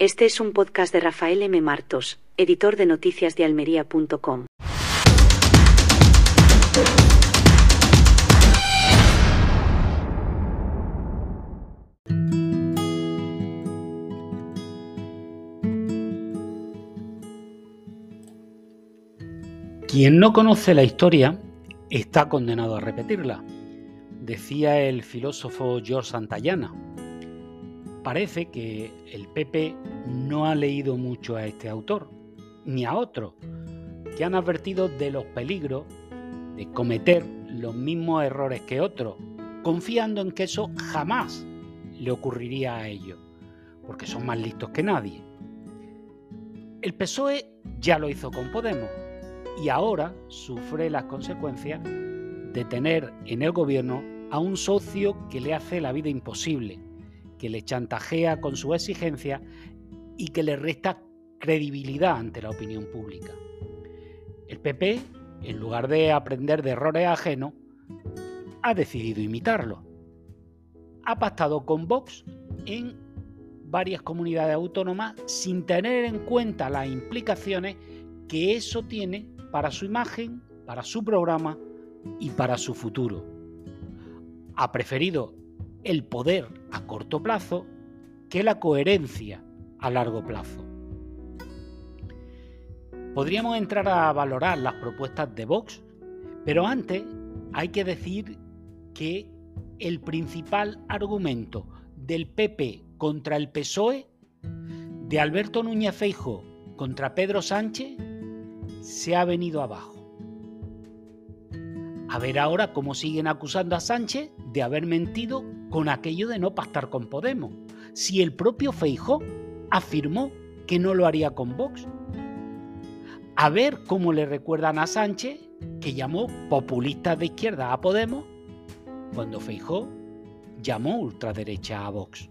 Este es un podcast de Rafael M. Martos, editor de noticias de almería.com. Quien no conoce la historia está condenado a repetirla, decía el filósofo George Santayana. Parece que el PP no ha leído mucho a este autor, ni a otros, que han advertido de los peligros de cometer los mismos errores que otros, confiando en que eso jamás le ocurriría a ellos, porque son más listos que nadie. El PSOE ya lo hizo con Podemos y ahora sufre las consecuencias de tener en el gobierno a un socio que le hace la vida imposible, que le chantajea con su exigencia y que le resta credibilidad ante la opinión pública. El PP, en lugar de aprender de errores ajenos, ha decidido imitarlo. Ha pactado con Vox en varias comunidades autónomas sin tener en cuenta las implicaciones que eso tiene para su imagen, para su programa y para su futuro. Ha preferido el poder a corto plazo que la coherencia a largo plazo. Podríamos entrar a valorar las propuestas de Vox, pero antes hay que decir que el principal argumento del PP contra el PSOE, de Alberto Núñez Feijo contra Pedro Sánchez, se ha venido abajo. A ver ahora cómo siguen acusando a Sánchez de haber mentido con aquello de no pactar con Podemos, si el propio Feijó afirmó que no lo haría con Vox. A ver cómo le recuerdan a Sánchez que llamó populistas de izquierda a Podemos cuando Feijó llamó ultraderecha a Vox.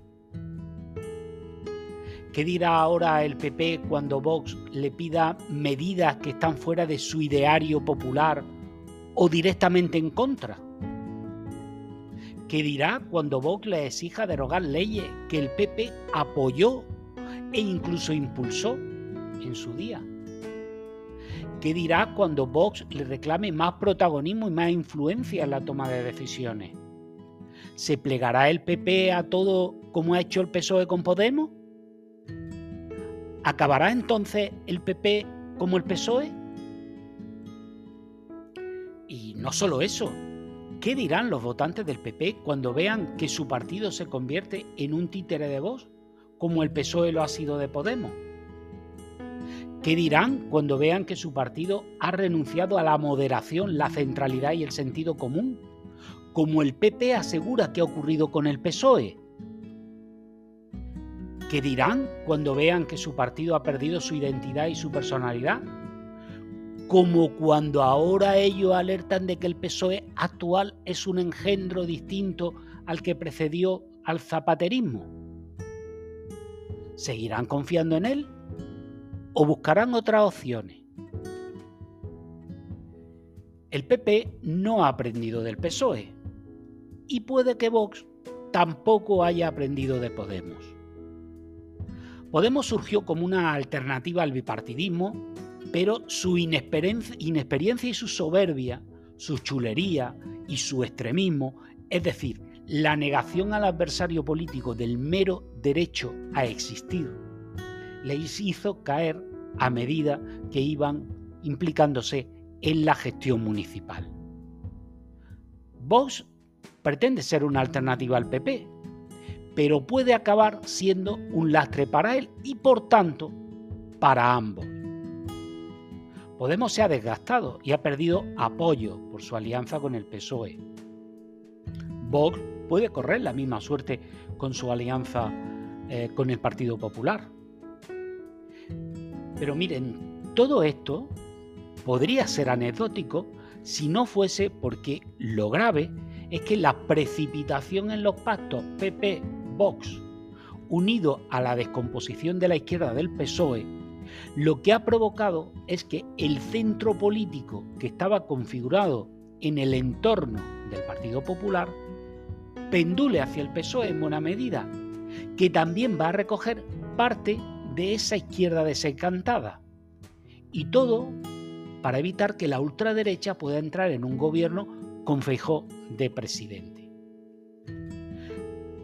¿Qué dirá ahora el PP cuando Vox le pida medidas que están fuera de su ideario popular o directamente en contra? ¿Qué dirá cuando Vox le exija derogar leyes que el PP apoyó e incluso impulsó en su día? ¿Qué dirá cuando Vox le reclame más protagonismo y más influencia en la toma de decisiones? ¿Se plegará el PP a todo como ha hecho el PSOE con Podemos? ¿Acabará entonces el PP como el PSOE? Y no solo eso, ¿qué dirán los votantes del PP cuando vean que su partido se convierte en un títere de voz, como el PSOE lo ha sido de Podemos? ¿Qué dirán cuando vean que su partido ha renunciado a la moderación, la centralidad y el sentido común, como el PP asegura que ha ocurrido con el PSOE? ¿Qué dirán cuando vean que su partido ha perdido su identidad y su personalidad? Como cuando ahora ellos alertan de que el PSOE actual es un engendro distinto al que precedió al zapaterismo. ¿Seguirán confiando en él o buscarán otras opciones? El PP no ha aprendido del PSOE y puede que Vox tampoco haya aprendido de Podemos. Podemos surgió como una alternativa al bipartidismo, pero su inexperiencia y su soberbia, su chulería y su extremismo, es decir, la negación al adversario político del mero derecho a existir, les hizo caer a medida que iban implicándose en la gestión municipal. Vox pretende ser una alternativa al PP, pero puede acabar siendo un lastre para él y por tanto para ambos. Podemos se ha desgastado y ha perdido apoyo por su alianza con el PSOE. Vox puede correr la misma suerte con su alianza eh, con el Partido Popular. Pero miren, todo esto podría ser anecdótico si no fuese porque lo grave es que la precipitación en los pactos PP Vox, unido a la descomposición de la izquierda del PSOE, lo que ha provocado es que el centro político que estaba configurado en el entorno del Partido Popular pendule hacia el PSOE en buena medida, que también va a recoger parte de esa izquierda desencantada. Y todo para evitar que la ultraderecha pueda entrar en un gobierno con Feijó de presidente.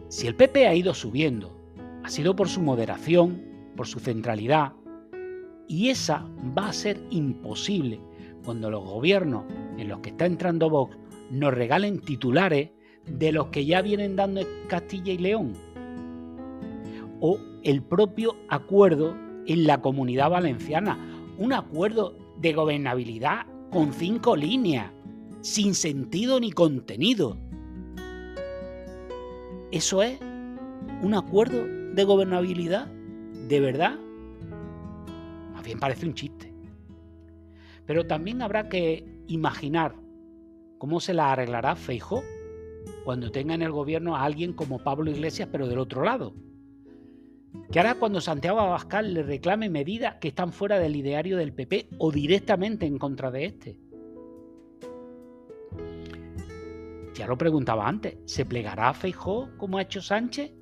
Si el PP ha ido subiendo, ha sido por su moderación, por su centralidad, y esa va a ser imposible cuando los gobiernos en los que está entrando Vox nos regalen titulares de los que ya vienen dando Castilla y León. O el propio acuerdo en la comunidad valenciana. Un acuerdo de gobernabilidad con cinco líneas, sin sentido ni contenido. ¿Eso es un acuerdo de gobernabilidad? ¿De verdad? Bien parece un chiste. Pero también habrá que imaginar cómo se la arreglará Feijó cuando tenga en el gobierno a alguien como Pablo Iglesias, pero del otro lado. ¿Qué hará cuando Santiago Abascal le reclame medidas que están fuera del ideario del PP o directamente en contra de este? Ya lo preguntaba antes, ¿se plegará a Feijó como ha hecho Sánchez?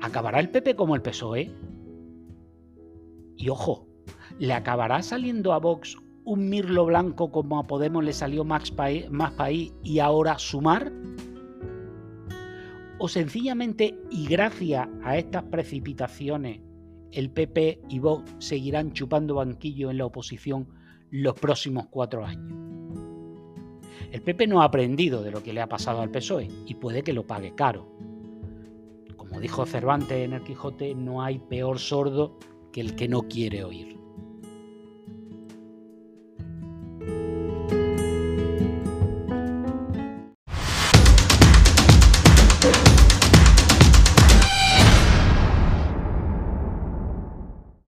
¿Acabará el PP como el PSOE? Y ojo, ¿le acabará saliendo a Vox un mirlo blanco como a Podemos le salió Más País y ahora Sumar? ¿O sencillamente y gracias a estas precipitaciones el PP y Vox seguirán chupando banquillo en la oposición los próximos cuatro años? El PP no ha aprendido de lo que le ha pasado al PSOE y puede que lo pague caro. Como dijo Cervantes en el Quijote, no hay peor sordo que el que no quiere oír.